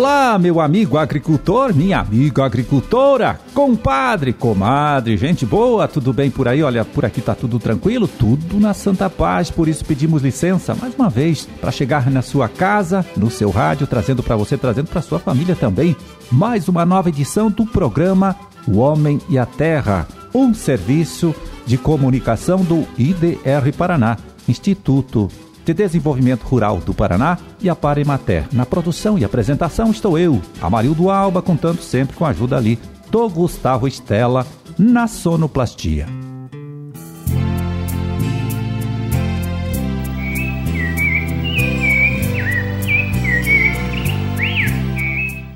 Olá, meu amigo agricultor, minha amiga agricultora, compadre, comadre, gente boa, tudo bem por aí? Olha, por aqui tá tudo tranquilo, tudo na santa paz, por isso pedimos licença mais uma vez para chegar na sua casa, no seu rádio, trazendo para você, trazendo para sua família também, mais uma nova edição do programa O Homem e a Terra, um serviço de comunicação do IDR Paraná, Instituto de Desenvolvimento Rural do Paraná e a Paremater. Na produção e apresentação estou eu, Amarildo Alba, contando sempre com a ajuda ali do Gustavo Estela na sonoplastia.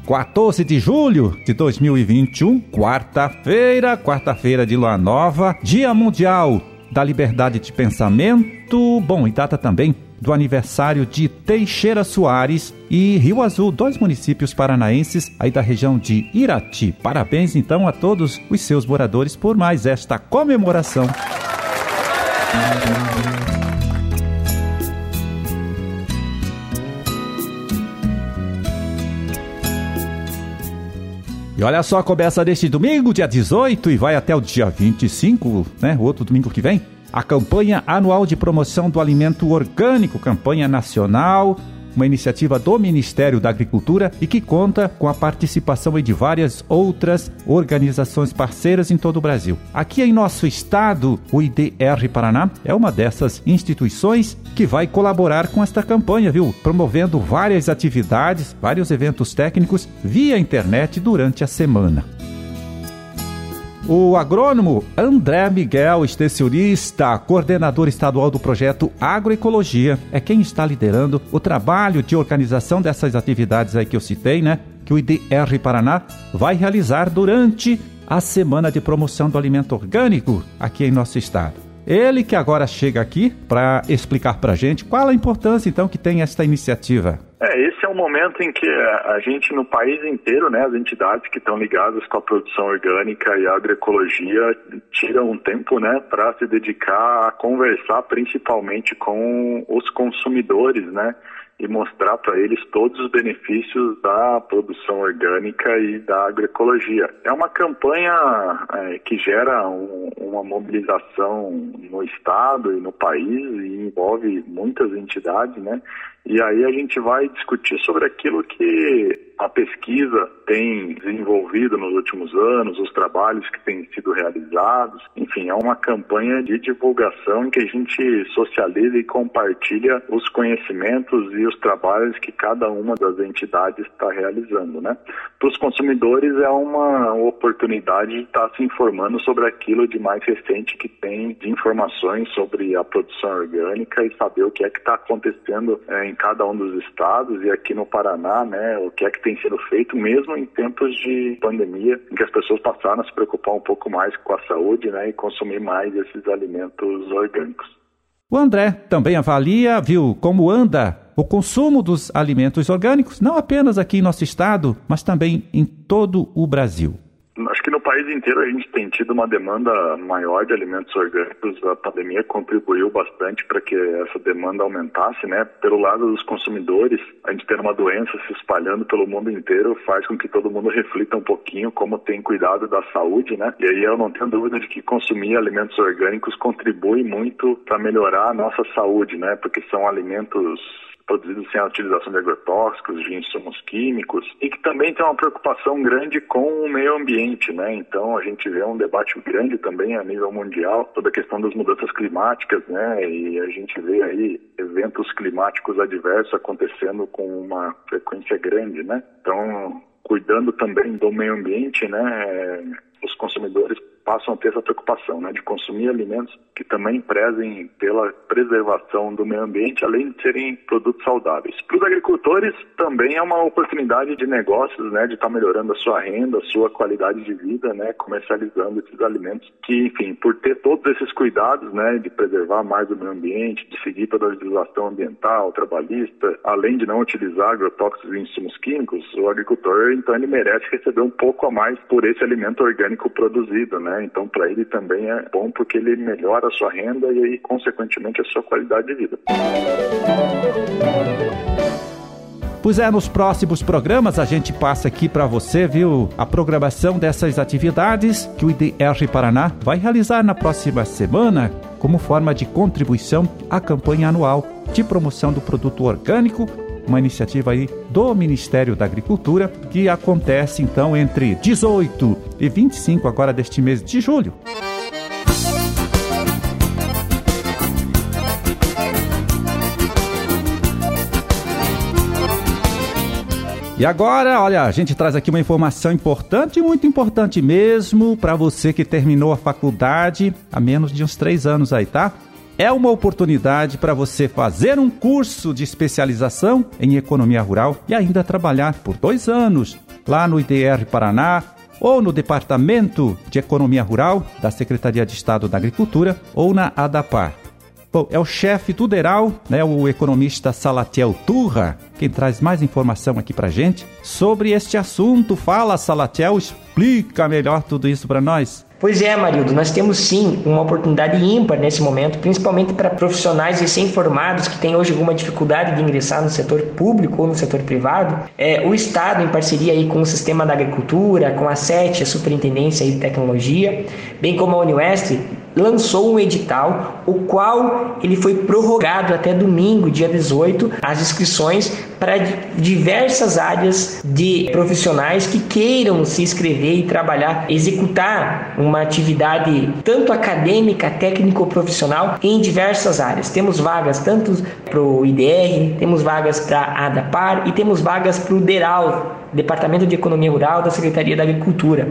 Quatorze de julho de 2021, quarta-feira, quarta-feira de lua nova, Dia Mundial da Liberdade de Pensamento. Bom, e data também do aniversário de Teixeira Soares e Rio Azul, dois municípios paranaenses aí da região de Irati. Parabéns então a todos os seus moradores por mais esta comemoração. Olha só, começa deste domingo, dia 18, e vai até o dia 25, né? O outro domingo que vem a campanha anual de promoção do alimento orgânico, campanha nacional, uma iniciativa do Ministério da Agricultura e que conta com a participação de várias outras organizações parceiras em todo o Brasil. Aqui em nosso estado, o IDR Paraná é uma dessas instituições que vai colaborar com esta campanha, viu? Promovendo várias atividades, vários eventos técnicos via internet durante a semana. O agrônomo André Miguel, extensionista, coordenador estadual do projeto Agroecologia, é quem está liderando o trabalho de organização dessas atividades aí que eu citei, né? Que o IDR Paraná vai realizar durante a semana de promoção do alimento orgânico aqui em nosso estado. Ele que agora chega aqui para explicar para a gente qual a importância então que tem esta iniciativa. É, esse é um momento em que a gente no país inteiro, né, as entidades que estão ligadas com a produção orgânica e a agroecologia tiram um tempo, né, para se dedicar a conversar principalmente com os consumidores, né, e mostrar para eles todos os benefícios da produção orgânica e da agroecologia. É uma campanha é, que gera um, uma mobilização no estado e no país e envolve muitas entidades, né? E aí a gente vai discutir sobre aquilo que a pesquisa tem desenvolvido nos últimos anos, os trabalhos que têm sido realizados. Enfim, é uma campanha de divulgação em que a gente socializa e compartilha os conhecimentos e os trabalhos que cada uma das entidades está realizando, né? Para os consumidores é uma oportunidade de estar se informando sobre aquilo de mais recente que tem de informações sobre a produção orgânica e saber o que é que está acontecendo é, em cada um dos estados e aqui no Paraná, né? O que é que tem sido feito, mesmo em tempos de pandemia, em que as pessoas passaram a se preocupar um pouco mais com a saúde né, e consumir mais esses alimentos orgânicos. O André também avalia, viu, como anda o consumo dos alimentos orgânicos, não apenas aqui em nosso estado, mas também em todo o Brasil. Que no país inteiro a gente tem tido uma demanda maior de alimentos orgânicos. A pandemia contribuiu bastante para que essa demanda aumentasse, né? Pelo lado dos consumidores, a gente ter uma doença se espalhando pelo mundo inteiro faz com que todo mundo reflita um pouquinho como tem cuidado da saúde, né? E aí eu não tenho dúvida de que consumir alimentos orgânicos contribui muito para melhorar a nossa saúde, né? Porque são alimentos produzidos sem a utilização de agrotóxicos, de insumos químicos, e que também tem uma preocupação grande com o meio ambiente, né? Então a gente vê um debate grande também a nível mundial sobre a questão das mudanças climáticas, né? E a gente vê aí eventos climáticos adversos acontecendo com uma frequência grande, né? Então, cuidando também do meio ambiente, né? Os consumidores passam a ter essa preocupação, né, de consumir alimentos que também prezem pela preservação do meio ambiente, além de serem produtos saudáveis. Para os agricultores também é uma oportunidade de negócios, né, de estar tá melhorando a sua renda, a sua qualidade de vida, né, comercializando esses alimentos que, enfim, por ter todos esses cuidados, né, de preservar mais o meio ambiente, de seguir toda a legislação ambiental, trabalhista, além de não utilizar agrotóxicos e insumos químicos, o agricultor, então, ele merece receber um pouco a mais por esse alimento orgânico produzido, né, né? Então, para ele também é bom porque ele melhora a sua renda e aí, consequentemente, a sua qualidade de vida. Pois é, nos próximos programas a gente passa aqui para você, viu, a programação dessas atividades que o IDR Paraná vai realizar na próxima semana como forma de contribuição à campanha anual de promoção do produto orgânico, uma iniciativa aí do Ministério da Agricultura que acontece então entre 18 e 25 agora deste mês de julho. E agora, olha, a gente traz aqui uma informação importante, muito importante mesmo, para você que terminou a faculdade há menos de uns três anos aí, tá? É uma oportunidade para você fazer um curso de especialização em economia rural e ainda trabalhar por dois anos lá no IDR Paraná ou no Departamento de Economia Rural da Secretaria de Estado da Agricultura ou na ADAPAR. Bom, é o chefe tuderal, né, o economista Salatiel Turra, quem traz mais informação aqui pra gente sobre este assunto. Fala, Salatiel, explica melhor tudo isso para nós. Pois é, Marildo, nós temos sim uma oportunidade ímpar nesse momento, principalmente para profissionais recém-formados que têm hoje alguma dificuldade de ingressar no setor público ou no setor privado. É, o Estado, em parceria aí com o Sistema da Agricultura, com a SET, a Superintendência de Tecnologia, bem como a Uniwest, lançou um edital, o qual ele foi prorrogado até domingo, dia 18, as inscrições para diversas áreas de profissionais que queiram se inscrever e trabalhar, executar uma atividade tanto acadêmica, técnico-profissional em diversas áreas. Temos vagas tanto para o IDR, temos vagas para a ADAPAR e temos vagas para o DERAL, Departamento de Economia Rural da Secretaria da Agricultura.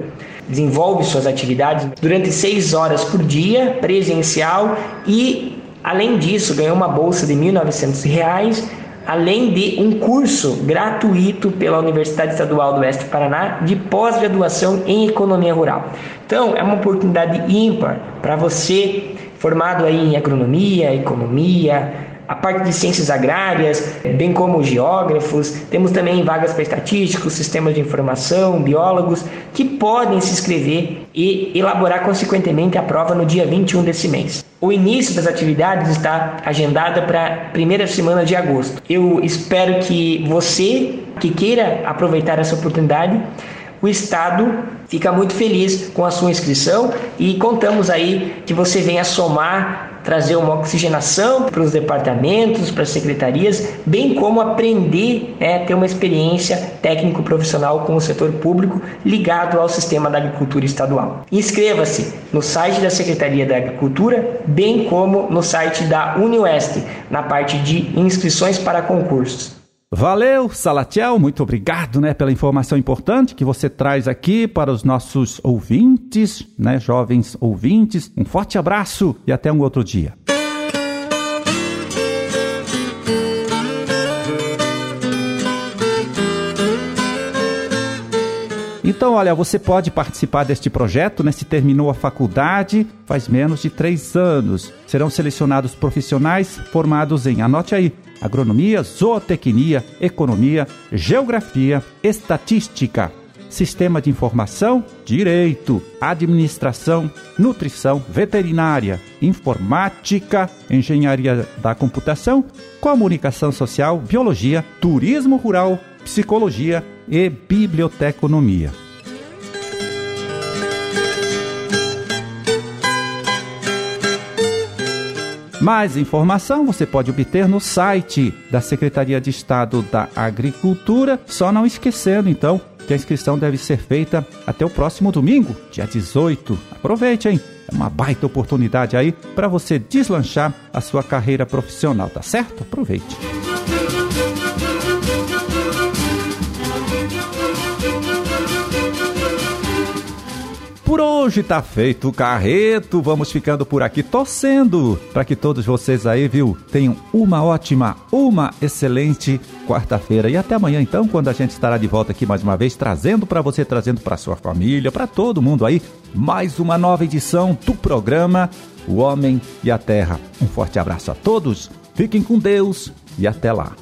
Desenvolve suas atividades durante seis horas por dia, presencial, e, além disso, ganhou uma bolsa de R$ 1.900 além de um curso gratuito pela Universidade Estadual do Oeste do Paraná de pós-graduação em economia rural. Então, é uma oportunidade ímpar para você formado aí em agronomia, economia, a parte de ciências agrárias, bem como geógrafos. Temos também vagas para estatísticos, sistemas de informação, biólogos, que podem se inscrever e elaborar consequentemente a prova no dia 21 desse mês. O início das atividades está agendado para a primeira semana de agosto. Eu espero que você que queira aproveitar essa oportunidade o Estado fica muito feliz com a sua inscrição e contamos aí que você venha somar trazer uma oxigenação para os departamentos, para as secretarias, bem como aprender, né, ter uma experiência técnico-profissional com o setor público ligado ao sistema da agricultura estadual. Inscreva-se no site da Secretaria da Agricultura, bem como no site da UniOeste, na parte de inscrições para concursos. Valeu, Salatiel, muito obrigado, né, pela informação importante que você traz aqui para os nossos ouvintes, né, jovens ouvintes. Um forte abraço e até um outro dia. Então, olha, você pode participar deste projeto, né? Se terminou a faculdade faz menos de três anos. Serão selecionados profissionais formados em, anote aí, agronomia, zootecnia, economia, geografia, estatística, sistema de informação, direito, administração, nutrição, veterinária, informática, engenharia da computação, comunicação social, biologia, turismo rural, psicologia e biblioteconomia. Mais informação você pode obter no site da Secretaria de Estado da Agricultura, só não esquecendo então que a inscrição deve ser feita até o próximo domingo, dia 18. Aproveite, hein? É uma baita oportunidade aí para você deslanchar a sua carreira profissional, tá certo? Aproveite. Por hoje tá feito o carreto. Vamos ficando por aqui torcendo para que todos vocês aí, viu, tenham uma ótima, uma excelente quarta-feira e até amanhã então, quando a gente estará de volta aqui mais uma vez trazendo para você, trazendo para sua família, para todo mundo aí, mais uma nova edição do programa O Homem e a Terra. Um forte abraço a todos. Fiquem com Deus e até lá.